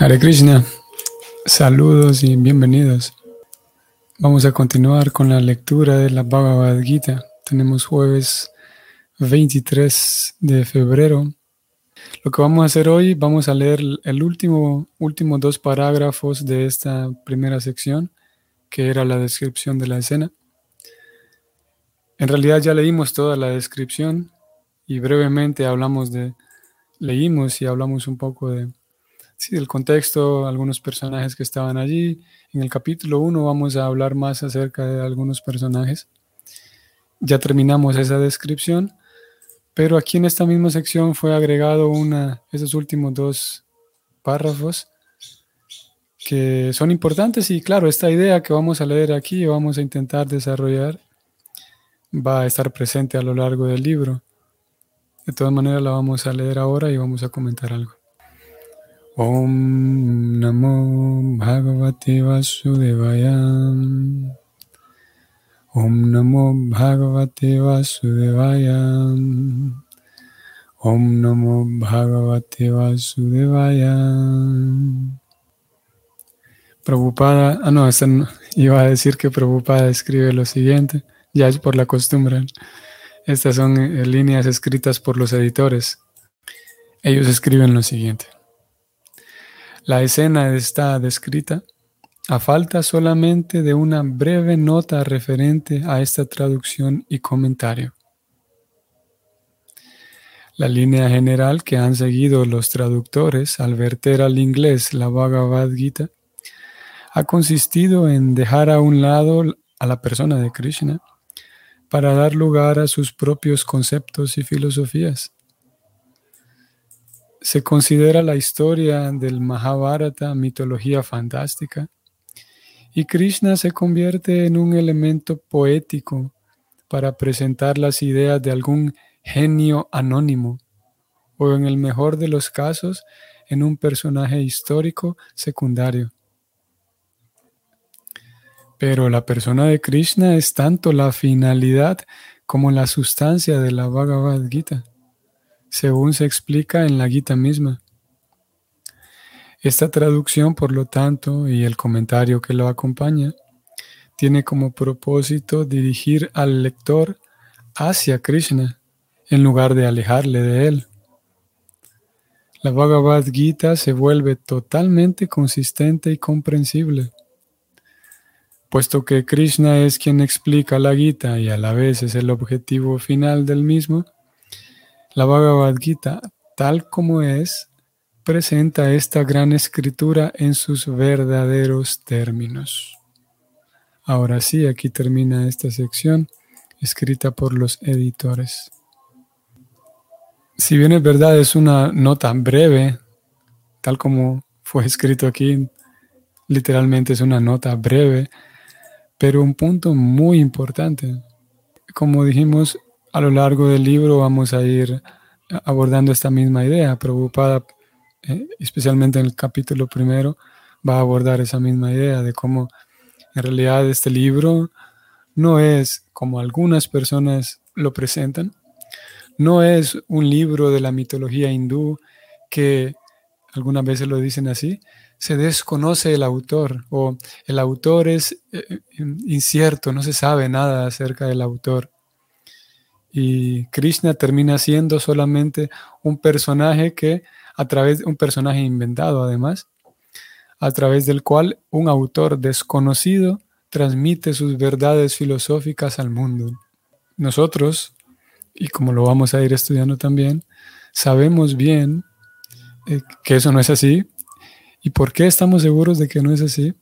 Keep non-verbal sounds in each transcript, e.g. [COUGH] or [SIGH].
Hare Krishna, saludos y bienvenidos. Vamos a continuar con la lectura de la Bhagavad Gita. Tenemos jueves 23 de febrero. Lo que vamos a hacer hoy, vamos a leer el último, último dos parágrafos de esta primera sección, que era la descripción de la escena. En realidad ya leímos toda la descripción y brevemente hablamos de, leímos y hablamos un poco de sí, del contexto, algunos personajes que estaban allí. En el capítulo 1 vamos a hablar más acerca de algunos personajes. Ya terminamos esa descripción, pero aquí en esta misma sección fue agregado una, esos últimos dos párrafos que son importantes y claro, esta idea que vamos a leer aquí o vamos a intentar desarrollar va a estar presente a lo largo del libro. De todas maneras la vamos a leer ahora y vamos a comentar algo. Om Namo Bhagavate Vasudevaya. Om Namo Bhagavate Vasudevaya. Om Namo Bhagavate Vasudevaya. Prabhupada, ah no, [LAUGHS] iba a decir que Prabhupada escribe lo siguiente, ya es por la costumbre. Estas son eh, líneas escritas por los editores. Ellos escriben lo siguiente. La escena está descrita a falta solamente de una breve nota referente a esta traducción y comentario. La línea general que han seguido los traductores al verter al inglés la Bhagavad Gita ha consistido en dejar a un lado a la persona de Krishna para dar lugar a sus propios conceptos y filosofías se considera la historia del Mahabharata mitología fantástica y Krishna se convierte en un elemento poético para presentar las ideas de algún genio anónimo o en el mejor de los casos en un personaje histórico secundario. Pero la persona de Krishna es tanto la finalidad como la sustancia de la Bhagavad Gita según se explica en la Gita misma. Esta traducción, por lo tanto, y el comentario que lo acompaña, tiene como propósito dirigir al lector hacia Krishna en lugar de alejarle de él. La Bhagavad Gita se vuelve totalmente consistente y comprensible. Puesto que Krishna es quien explica la Gita y a la vez es el objetivo final del mismo, la Bhagavad Gita, tal como es, presenta esta gran escritura en sus verdaderos términos. Ahora sí, aquí termina esta sección escrita por los editores. Si bien es verdad, es una nota breve, tal como fue escrito aquí, literalmente es una nota breve, pero un punto muy importante. Como dijimos, a lo largo del libro vamos a ir abordando esta misma idea. Preocupada, eh, especialmente en el capítulo primero, va a abordar esa misma idea de cómo en realidad este libro no es como algunas personas lo presentan, no es un libro de la mitología hindú que algunas veces lo dicen así, se desconoce el autor o el autor es eh, incierto, no se sabe nada acerca del autor. Y Krishna termina siendo solamente un personaje que, a través de un personaje inventado además, a través del cual un autor desconocido transmite sus verdades filosóficas al mundo. Nosotros, y como lo vamos a ir estudiando también, sabemos bien eh, que eso no es así. ¿Y por qué estamos seguros de que no es así?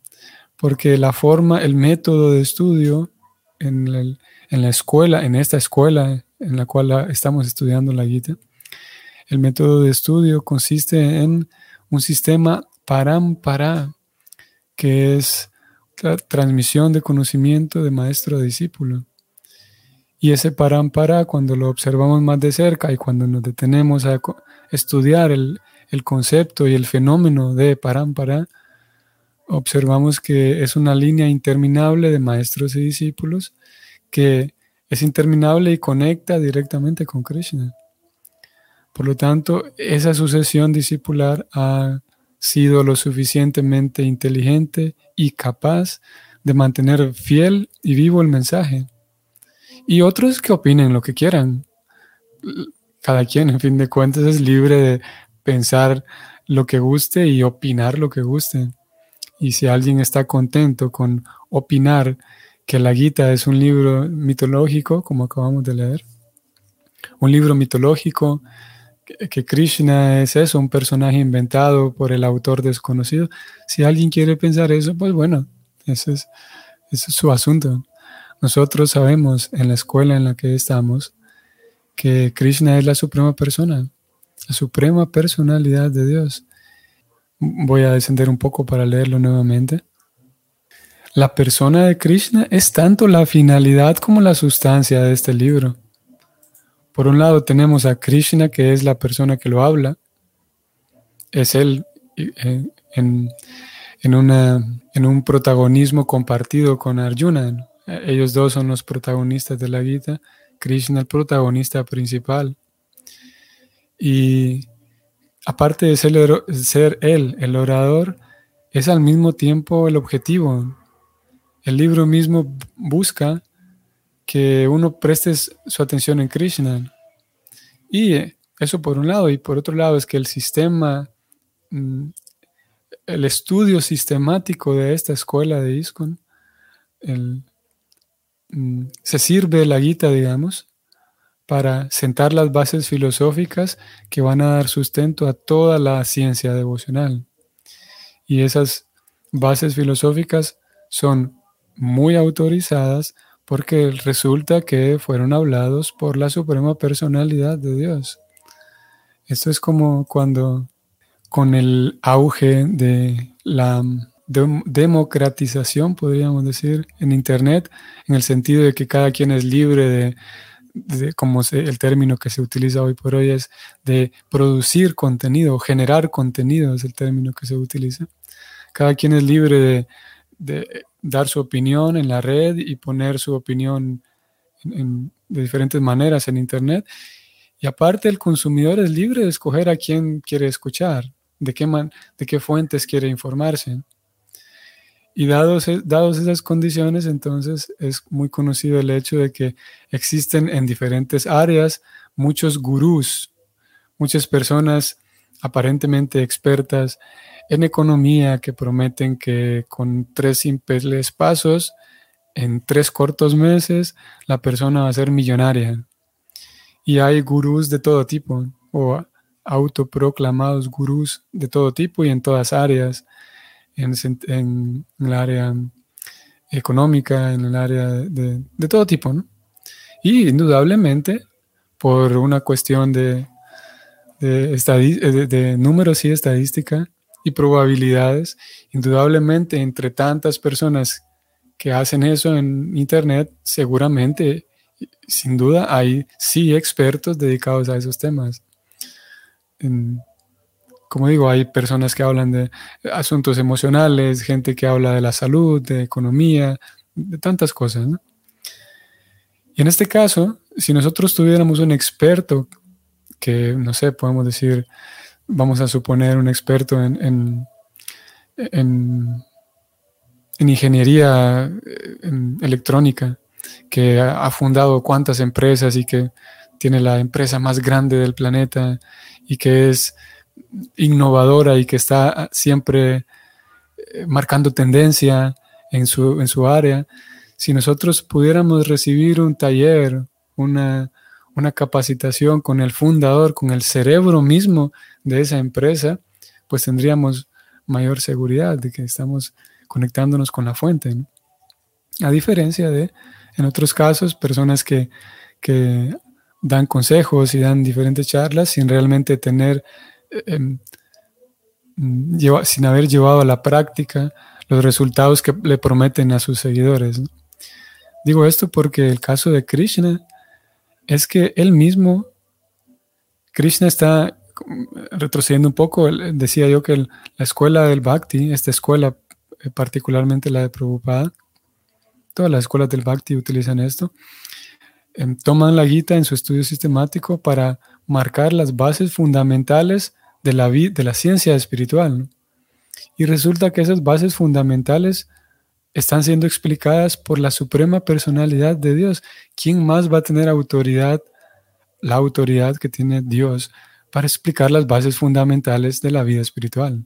Porque la forma, el método de estudio en el, en la escuela, en esta escuela en la cual estamos estudiando la Gita, el método de estudio consiste en un sistema parampara, que es la transmisión de conocimiento de maestro a discípulo. Y ese parampara, cuando lo observamos más de cerca y cuando nos detenemos a estudiar el, el concepto y el fenómeno de parampara, observamos que es una línea interminable de maestros y discípulos que es interminable y conecta directamente con Krishna. Por lo tanto, esa sucesión discipular ha sido lo suficientemente inteligente y capaz de mantener fiel y vivo el mensaje. Y otros que opinen lo que quieran. Cada quien, en fin de cuentas, es libre de pensar lo que guste y opinar lo que guste. Y si alguien está contento con opinar que la Gita es un libro mitológico, como acabamos de leer, un libro mitológico, que Krishna es eso, un personaje inventado por el autor desconocido. Si alguien quiere pensar eso, pues bueno, ese es, ese es su asunto. Nosotros sabemos en la escuela en la que estamos que Krishna es la suprema persona, la suprema personalidad de Dios. Voy a descender un poco para leerlo nuevamente. La persona de Krishna es tanto la finalidad como la sustancia de este libro. Por un lado tenemos a Krishna, que es la persona que lo habla. Es él eh, en, un protagonismo compartido con Arjuna. Ellos dos son los protagonistas de la Gita. Krishna el protagonista principal. Y aparte de ser él el orador, es al mismo tiempo el objetivo. El libro mismo busca que uno preste su atención en Krishna. Y eh, eso por un lado, y por otro lado es que el sistema, mm, el estudio sistemático de esta escuela de ISKCON, mm, se sirve la guita, digamos, para sentar las bases filosóficas que van a dar sustento a toda la ciencia devocional. Y esas bases filosóficas son muy autorizadas porque resulta que fueron hablados por la suprema personalidad de Dios. Esto es como cuando con el auge de la democratización, podríamos decir, en Internet, en el sentido de que cada quien es libre de, como el término que se utiliza hoy por hoy es de producir contenido, generar contenido es el término que se utiliza. Cada quien es libre de dar su opinión en la red y poner su opinión de diferentes maneras en Internet. Y aparte el consumidor es libre de escoger a quién quiere escuchar, de qué, man, de qué fuentes quiere informarse. Y dados, e, dados esas condiciones, entonces es muy conocido el hecho de que existen en diferentes áreas muchos gurús, muchas personas aparentemente expertas en economía que prometen que con tres simples pasos, en tres cortos meses, la persona va a ser millonaria. Y hay gurús de todo tipo, o autoproclamados gurús de todo tipo y en todas áreas, en, el área económica, en el área de, todo tipo. Y indudablemente, por una cuestión de, de, de números y estadística, y probabilidades. Indudablemente, entre tantas personas que hacen eso en Internet, seguramente, sin duda, hay sí expertos dedicados a esos temas. como digo, hay personas que hablan de asuntos emocionales, gente que habla de la salud, de economía, de tantas cosas. Y en este caso, si nosotros tuviéramos un experto que, no sé, podemos decir, vamos a suponer, un experto en, en, ingeniería electrónica, que ha, fundado cuantas empresas y que tiene la empresa más grande del planeta y que es innovadora y que está siempre eh, marcando tendencia en su, en su área. Si nosotros pudiéramos recibir un taller, una, una capacitación con el fundador, con el cerebro mismo de esa empresa, pues tendríamos mayor seguridad de que estamos conectándonos con la fuente. A diferencia de, en otros casos, personas que, dan consejos y dan diferentes charlas sin realmente tener, eh, em, sin haber llevado a la práctica los resultados que le prometen a sus seguidores. Digo esto porque el caso de Krishna es que él mismo, Krishna está retrocediendo un poco, decía yo que la escuela del Bhakti, esta escuela, eh, particularmente la de Prabhupada, todas las escuelas del Bhakti utilizan esto, em, toman la Gita en su estudio sistemático para marcar las bases fundamentales de la, de la ciencia espiritual. Y resulta que esas bases fundamentales están siendo explicadas por la suprema personalidad de Dios. ¿Quién más va a tener autoridad, la autoridad que tiene Dios para explicar las bases fundamentales de la vida espiritual?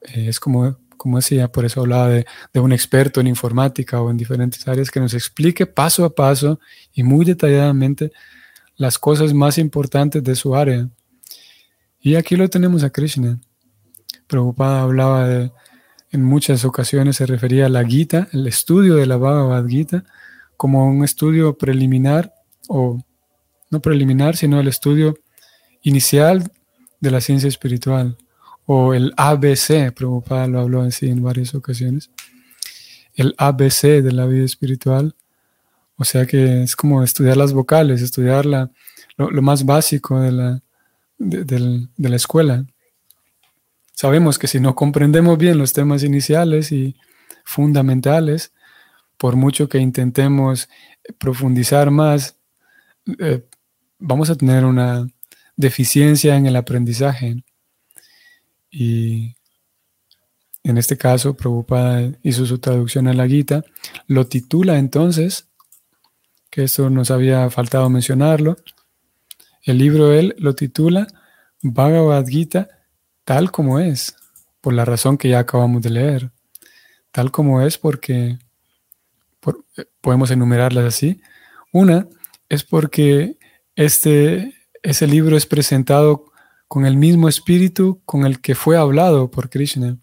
Eh, es como, como decía, por eso hablaba de, de un experto en informática o en diferentes áreas que nos explique paso a paso y muy detalladamente las cosas más importantes de su área. Y aquí lo tenemos a Krishna. Prabhupada hablaba de, en muchas ocasiones se refería a la Gita, el estudio de la Bhagavad Gita, como un estudio preliminar, o no preliminar, sino el estudio inicial de la ciencia espiritual, o el ABC, Prabhupada lo habló así en varias ocasiones, el ABC de la vida espiritual, o sea que es como estudiar las vocales, estudiar lo, más básico de la, de la escuela. Sabemos que si no comprendemos bien los temas iniciales y fundamentales, por mucho que intentemos profundizar más, eh, vamos a tener una deficiencia en el aprendizaje. Y en este caso, Prabhupada hizo su traducción a la Gita, lo titula entonces, que esto nos había faltado mencionarlo, el libro él lo titula Bhagavad Gita tal como es, por la razón que ya acabamos de leer. Tal como es porque podemos enumerarlas así. Una es porque este, ese libro es presentado con el mismo espíritu con el que fue hablado por Krishna.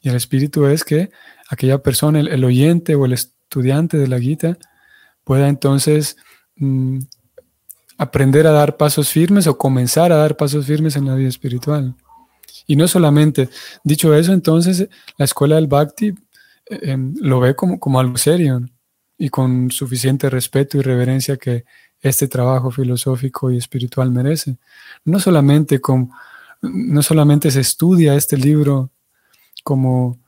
Y el espíritu es que aquella persona, el, oyente o el estudiante de la Gita, pueda entonces mm, aprender a dar pasos firmes o comenzar a dar pasos firmes en la vida espiritual. Y no solamente, dicho eso, entonces la escuela del Bhakti eh, lo ve como, como algo serio y con suficiente respeto y reverencia que este trabajo filosófico y espiritual merece. No solamente, como, no solamente se estudia este libro como,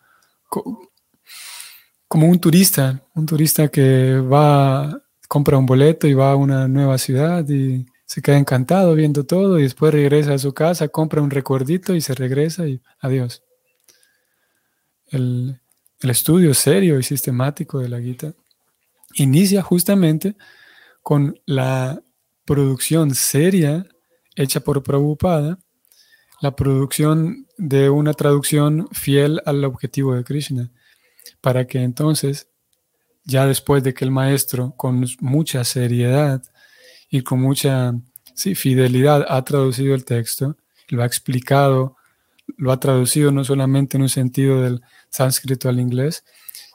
como un turista, un turista que va, compra un boleto y va a una nueva ciudad y se queda encantado viendo todo y después regresa a su casa, compra un recuerdito y se regresa y adiós. El, estudio serio y sistemático de la Gita inicia justamente con la producción seria hecha por Prabhupada, la producción de una traducción fiel al objetivo de Krishna, para que entonces, ya después de que el maestro, con mucha seriedad, y con mucha fidelidad ha traducido el texto, lo ha explicado, lo ha traducido no solamente en un sentido del sánscrito al inglés,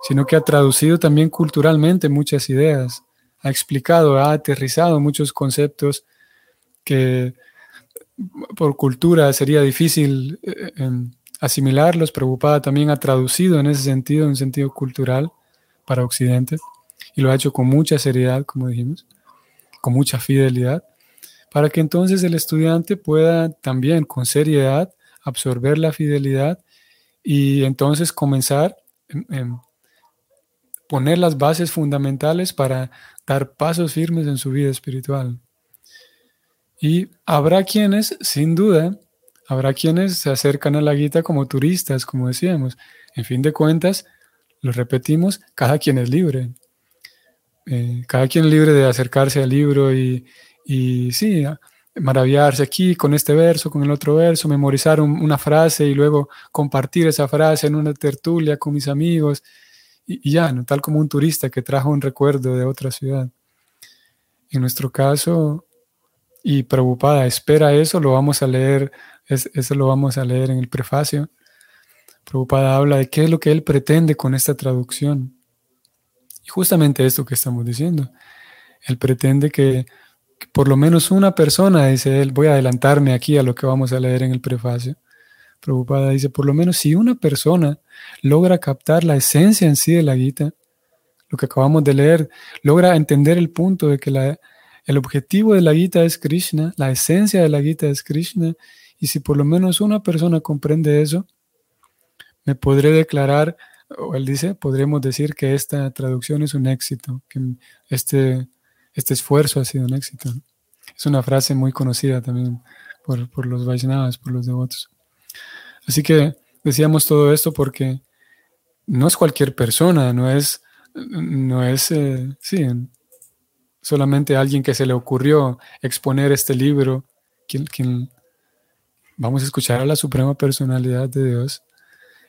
sino que ha traducido también culturalmente muchas ideas, ha explicado, ha aterrizado muchos conceptos que por cultura sería difícil eh, em, asimilarlos. Preocupada también ha traducido en ese sentido, en un sentido cultural para Occidente, y lo ha hecho con mucha seriedad, como dijimos con mucha fidelidad, para que entonces el estudiante pueda también con seriedad absorber la fidelidad y entonces comenzar a poner las bases fundamentales para dar pasos firmes en su vida espiritual. Y habrá quienes, sin duda, habrá quienes se acercan a la guita como turistas, como decíamos. En fin de cuentas, lo repetimos, cada quien es libre. Eh, cada quien libre de acercarse al libro y, y sí, maravillarse aquí con este verso, con el otro verso, memorizar una frase y luego compartir esa frase en una tertulia con mis amigos y, ya, ¿no? tal como un turista que trajo un recuerdo de otra ciudad. En nuestro caso, y preocupada, espera eso, lo vamos a leer, eso lo vamos a leer en el prefacio. Preocupada habla de qué es lo que él pretende con esta traducción justamente esto que estamos diciendo. Él pretende que, por lo menos una persona, dice él, voy a adelantarme aquí a lo que vamos a leer en el prefacio. Preocupada dice, por lo menos si una persona logra captar la esencia en sí de la Gita, lo que acabamos de leer, logra entender el punto de que la, el objetivo de la Gita es Krishna, la esencia de la Gita es Krishna, y si por lo menos una persona comprende eso, me podré declarar o él dice, podríamos decir que esta traducción es un éxito, que este, este esfuerzo ha sido un éxito. Es una frase muy conocida también por, los Vaishnavas, por los devotos. Así que decíamos todo esto porque no es cualquier persona, no es, no es, eh, sí, solamente alguien que se le ocurrió exponer este libro, quien, quien vamos a escuchar a la suprema personalidad de Dios,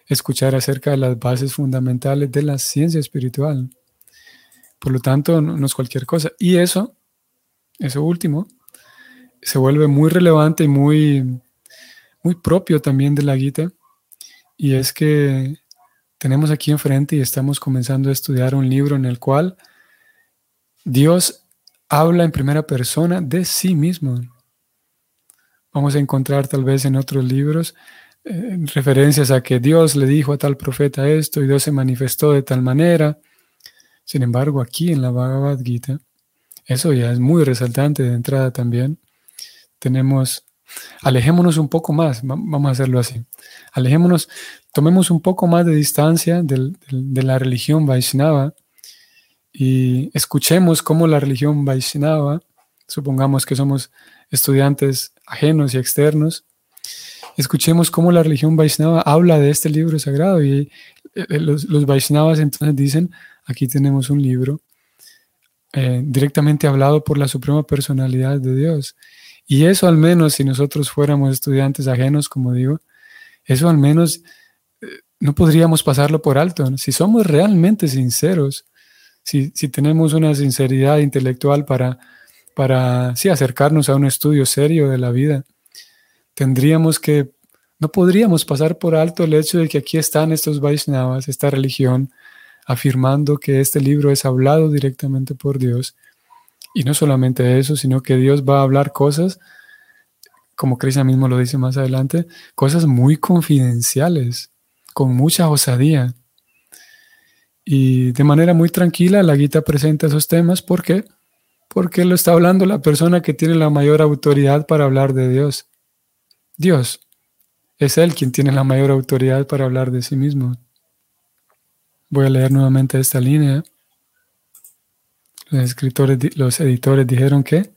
escuchar acerca de las bases fundamentales de la ciencia espiritual. Por lo tanto, no, es cualquier cosa. Y eso, eso último, se vuelve muy relevante y muy, muy propio también de la Gita. Y es que tenemos aquí enfrente y estamos comenzando a estudiar un libro en el cual Dios habla en primera persona de sí mismo. Vamos a encontrar tal vez en otros libros referencias a que Dios le dijo a tal profeta esto y Dios se manifestó de tal manera. Sin embargo, aquí en la Bhagavad Gita, eso ya es muy resaltante de entrada también. Tenemos, alejémonos un poco más, vamos a hacerlo así. Alejémonos, tomemos un poco más de distancia de la religión Vaishnava y escuchemos cómo la religión Vaishnava, supongamos que somos estudiantes ajenos y externos, escuchemos cómo la religión Vaishnava habla de este libro sagrado y eh, eh, los, los entonces dicen, aquí tenemos un libro eh, directamente hablado por la Suprema Personalidad de Dios. Y eso al menos, si nosotros fuéramos estudiantes ajenos, como digo, eso al menos no podríamos pasarlo por alto. Si somos realmente sinceros si, tenemos una sinceridad intelectual para, para sí, acercarnos a un estudio serio de la vida, tendríamos que, no podríamos pasar por alto el hecho de que aquí están estos Vaishnavas, esta religión, afirmando que este libro es hablado directamente por Dios. Y no solamente eso, sino que Dios va a hablar cosas, como Krishna mismo lo dice más adelante, cosas muy confidenciales, con mucha osadía. Y de manera muy tranquila, la Gita presenta esos temas. ¿Por qué? Porque lo está hablando la persona que tiene la mayor autoridad para hablar de Dios. Dios. Es Él quien tiene la mayor autoridad para hablar de sí mismo. Voy a leer nuevamente esta línea. Los escritores, los editores dijeron que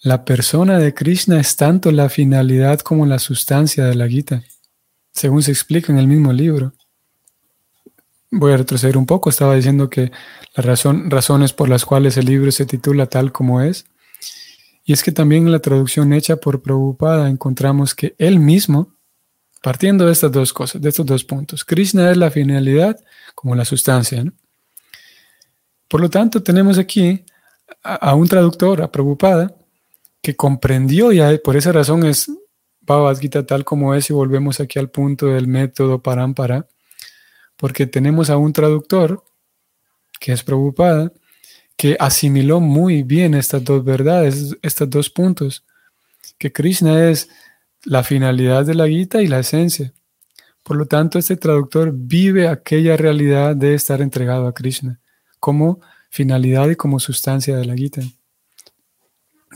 la persona de Krishna es tanto la finalidad como la sustancia de la Gita, según se explica en el mismo libro. Voy a retroceder un poco. Estaba diciendo que las razones por las cuales el libro se titula tal como es. Y es que también en la traducción hecha por Prabhupada encontramos que él mismo, partiendo de estas dos cosas, de estos dos puntos, Krishna es la finalidad como la sustancia. Por lo tanto, tenemos aquí a, un traductor, a Prabhupada, que comprendió y por esa razón es Bhagavad Gita tal como es y volvemos aquí al punto del método Parampara porque tenemos a un traductor, que es preocupada, que asimiló muy bien estas dos verdades, estos dos puntos, que Krishna es la finalidad de la Gita y la esencia. Por lo tanto, este traductor vive aquella realidad de estar entregado a Krishna como finalidad y como sustancia de la Gita.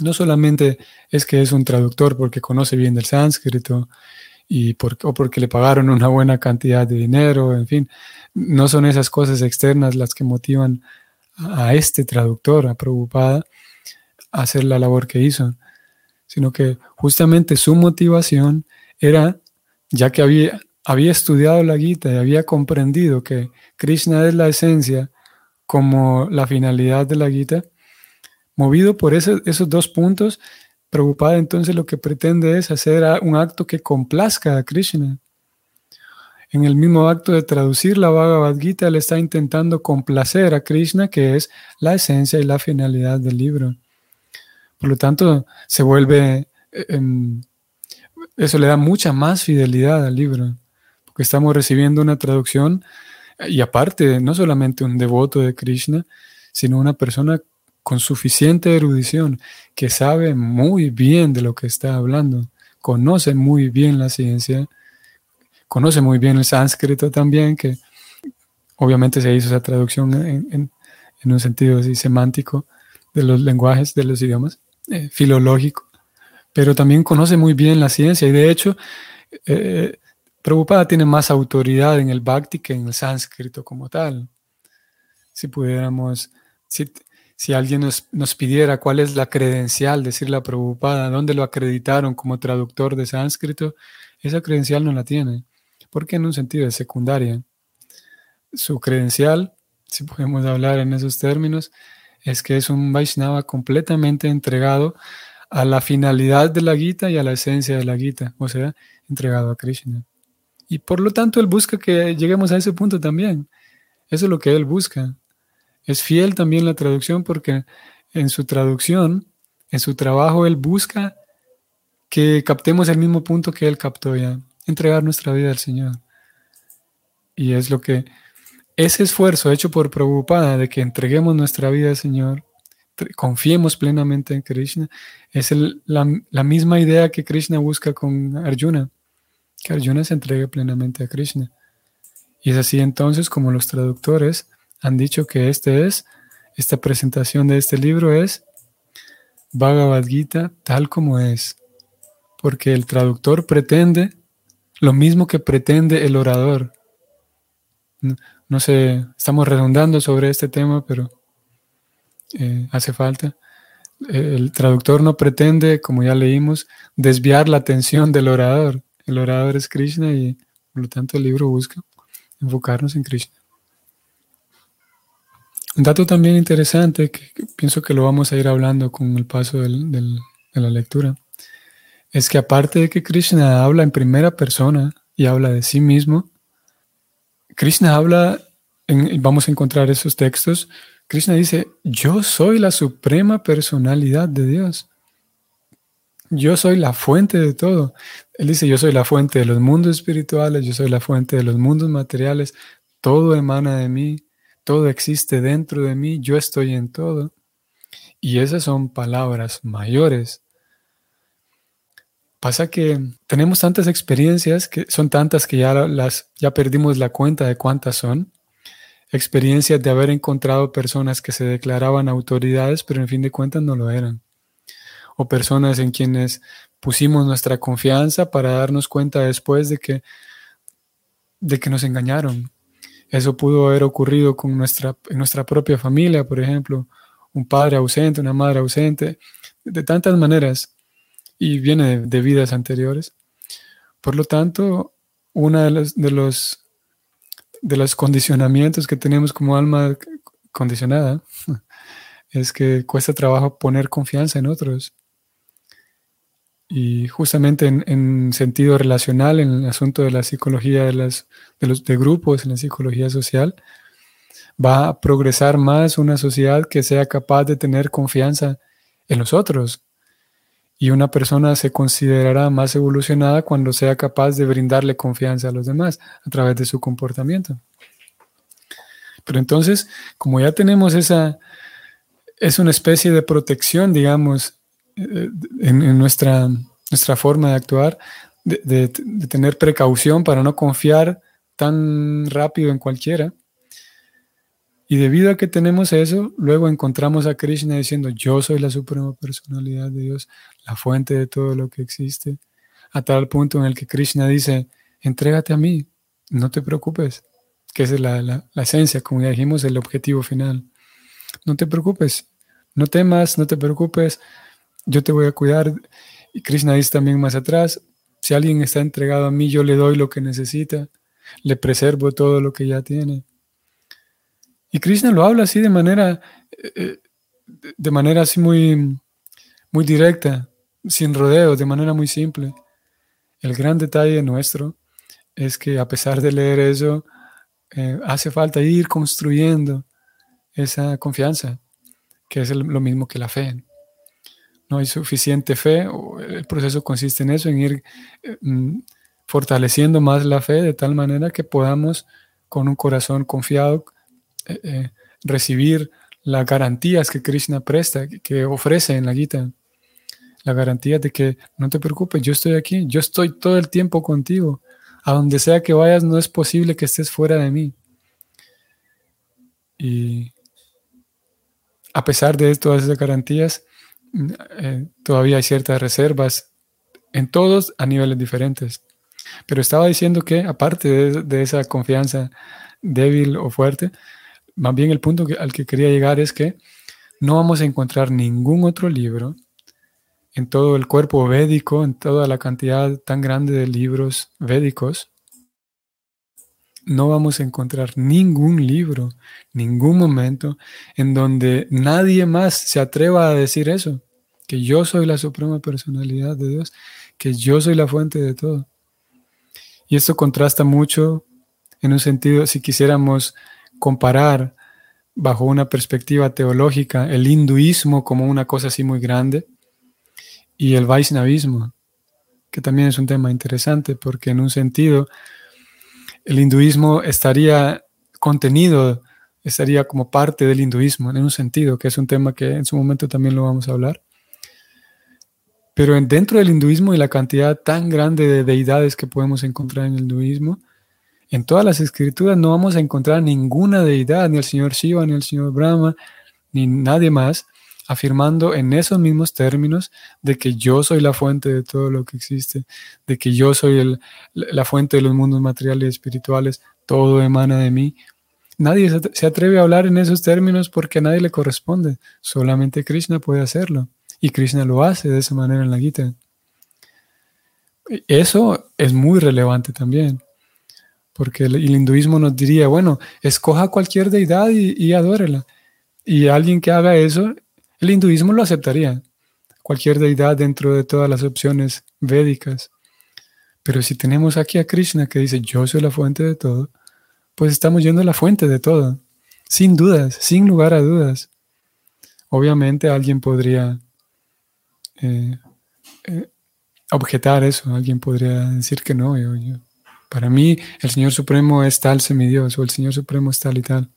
No solamente es que es un traductor porque conoce bien del sánscrito y o porque le pagaron una buena cantidad de dinero, en fin, no son esas cosas externas las que motivan a este traductor, a Prabhupada, a hacer la labor que hizo, sino que justamente su motivación era, ya que había, había estudiado la Gita y había comprendido que Krishna es la esencia como la finalidad de la Gita, movido por esos dos puntos, Prabhupada entonces lo que pretende es hacer un acto que complazca a Krishna. En el mismo acto de traducir la Bhagavad Gita, él está intentando complacer a Krishna, que es la esencia y la finalidad del libro. Por lo tanto, se vuelve, eh, em, eso le da mucha más fidelidad al libro, porque estamos recibiendo una traducción y aparte, no solamente un devoto de Krishna, sino una persona con suficiente erudición, que sabe muy bien de lo que está hablando, conoce muy bien la ciencia, conoce muy bien el sánscrito también, que obviamente se hizo esa traducción en, un sentido así semántico de los lenguajes, de los idiomas, eh, filológico, pero también conoce muy bien la ciencia y de hecho, eh, Prabhupada tiene más autoridad en el bhakti que en el sánscrito como tal. Si pudiéramos, si, si alguien nos, pidiera cuál es la credencial, decir la preocupada, dónde lo acreditaron como traductor de sánscrito, esa credencial no la tiene. Porque en un sentido es secundaria. Su credencial, si podemos hablar en esos términos, es que es un Vaishnava completamente entregado a la finalidad de la Gita y a la esencia de la Gita, o sea, entregado a Krishna. Y por lo tanto, él busca que lleguemos a ese punto también. Eso es lo que él busca. Es fiel también la traducción porque en su traducción, en su trabajo, él busca que captemos el mismo punto que él captó ya, entregar nuestra vida al Señor. Y es lo que ese esfuerzo hecho por Prabhupada de que entreguemos nuestra vida al Señor, confiemos plenamente en Krishna, es la, misma idea que Krishna busca con Arjuna, que Arjuna se entregue plenamente a Krishna. Y es así entonces como los traductores han dicho que este es, esta presentación de este libro es Bhagavad Gita tal como es, porque el traductor pretende lo mismo que pretende el orador. No, sé, estamos redundando sobre este tema, pero eh, hace falta. El traductor no pretende, como ya leímos, desviar la atención del orador. El orador es Krishna y por lo tanto el libro busca enfocarnos en Krishna. Un dato también interesante que, pienso que lo vamos a ir hablando con el paso de la lectura es que aparte de que Krishna habla en primera persona y habla de sí mismo, Krishna habla, en, vamos a encontrar esos textos, Krishna dice, yo soy la suprema personalidad de Dios. Yo soy la fuente de todo. Él dice, yo soy la fuente de los mundos espirituales, yo soy la fuente de los mundos materiales, todo emana de mí, todo existe dentro de mí, yo estoy en todo. Y esas son palabras mayores Pasa que tenemos tantas experiencias, que son tantas que ya, las, ya perdimos la cuenta de cuántas son. Experiencias de haber encontrado personas que se declaraban autoridades, pero en fin de cuentas no lo eran. O personas en quienes pusimos nuestra confianza para darnos cuenta después de que, de que nos engañaron. Eso pudo haber ocurrido con nuestra, en nuestra propia familia, por ejemplo, un padre ausente, una madre ausente, de tantas maneras y viene de, vidas anteriores. Por lo tanto, uno de los, de los, de los condicionamientos que tenemos como alma condicionada [LAUGHS] es que cuesta trabajo poner confianza en otros. Y justamente en, sentido relacional, en el asunto de la psicología de, las, de los de grupos, en la psicología social, va a progresar más una sociedad que sea capaz de tener confianza en los otros, y una persona se considerará más evolucionada cuando sea capaz de brindarle confianza a los demás a través de su comportamiento. Pero entonces, como ya tenemos esa, es una especie de protección, digamos, eh, en, nuestra, nuestra forma de actuar, de tener precaución para no confiar tan rápido en cualquiera, y debido a que tenemos eso, luego encontramos a Krishna diciendo, yo soy la suprema personalidad de Dios, la fuente de todo lo que existe, a tal punto en el que Krishna dice, entrégate a mí, no te preocupes, que esa es la, la, esencia, como ya dijimos, el objetivo final. No te preocupes, no temas, no te preocupes, yo te voy a cuidar. Y Krishna dice también más atrás, si alguien está entregado a mí, yo le doy lo que necesita, le preservo todo lo que ya tiene. Y Krishna lo habla así de manera, eh, eh, de manera así muy, muy directa, sin rodeos, de manera muy simple. El gran detalle nuestro es que a pesar de leer eso, eh, hace falta ir construyendo esa confianza, que es lo mismo que la fe. No hay suficiente fe, el proceso consiste en eso, en ir mm, fortaleciendo más la fe de tal manera que podamos con un corazón confiado eh, eh, recibir las garantías que Krishna presta, que ofrece en la Gita. La garantía de que no te preocupes, yo estoy aquí, yo estoy todo el tiempo contigo. A donde sea que vayas, no es posible que estés fuera de mí. Y a pesar de todas esas garantías, eh, todavía hay ciertas reservas en todos a niveles diferentes. Pero estaba diciendo que aparte de, de esa confianza débil o fuerte, más bien el punto al que quería llegar es que no vamos a encontrar ningún otro libro en todo el cuerpo védico, en toda la cantidad tan grande de libros védicos, no vamos a encontrar ningún libro, ningún momento en donde nadie más se atreva a decir eso, que yo soy la suprema personalidad de Dios, que yo soy la fuente de todo. Y esto contrasta mucho en un sentido, si quisiéramos comparar bajo una perspectiva teológica el hinduismo como una cosa así muy grande y el Vaishnavismo, que también es un tema interesante porque en un sentido el hinduismo estaría contenido, estaría como parte del hinduismo, en un sentido, que es un tema que en su momento también lo vamos a hablar. Pero dentro del hinduismo y la cantidad tan grande de deidades que podemos encontrar en el hinduismo, en todas las escrituras no vamos a encontrar ninguna deidad, ni el señor Shiva, ni el señor Brahma, ni nadie más, afirmando en esos mismos términos de que yo soy la fuente de todo lo que existe, de que yo soy la fuente de los mundos materiales y espirituales, todo emana de mí. Nadie se atreve a hablar en esos términos porque a nadie le corresponde, solamente Krishna puede hacerlo y Krishna lo hace de esa manera en la Gita. Eso es muy relevante también, porque el, hinduismo nos diría, bueno, escoja cualquier deidad y, adórela. Y alguien que haga eso el hinduismo lo aceptaría, cualquier deidad dentro de todas las opciones védicas. Pero si tenemos aquí a Krishna que dice, yo soy la fuente de todo, pues estamos yendo a la fuente de todo, sin dudas, sin lugar a dudas. Obviamente alguien podría eh, eh, objetar eso, alguien podría decir que no. Para mí el Señor Supremo es tal semidios o el Señor Supremo es tal y tal.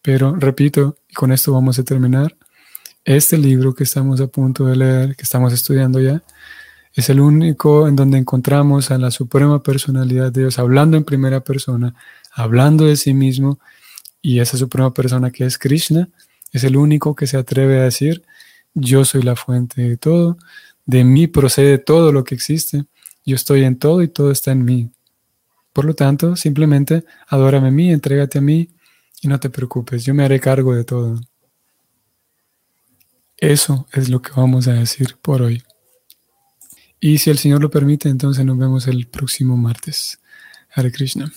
Pero repito, y con esto vamos a terminar, este libro que estamos a punto de leer, que estamos estudiando ya, es el único en donde encontramos a la suprema personalidad de Dios hablando en primera persona, hablando de sí mismo, y esa suprema persona que es Krishna es el único que se atreve a decir, yo soy la fuente de todo, de mí procede todo lo que existe, yo estoy en todo y todo está en mí. Por lo tanto, simplemente adórame a mí, entrégate a mí y no te preocupes, yo me haré cargo de todo. Eso es lo que vamos a decir por hoy. Y si el Señor lo permite, entonces nos vemos el próximo martes. Hare Krishna.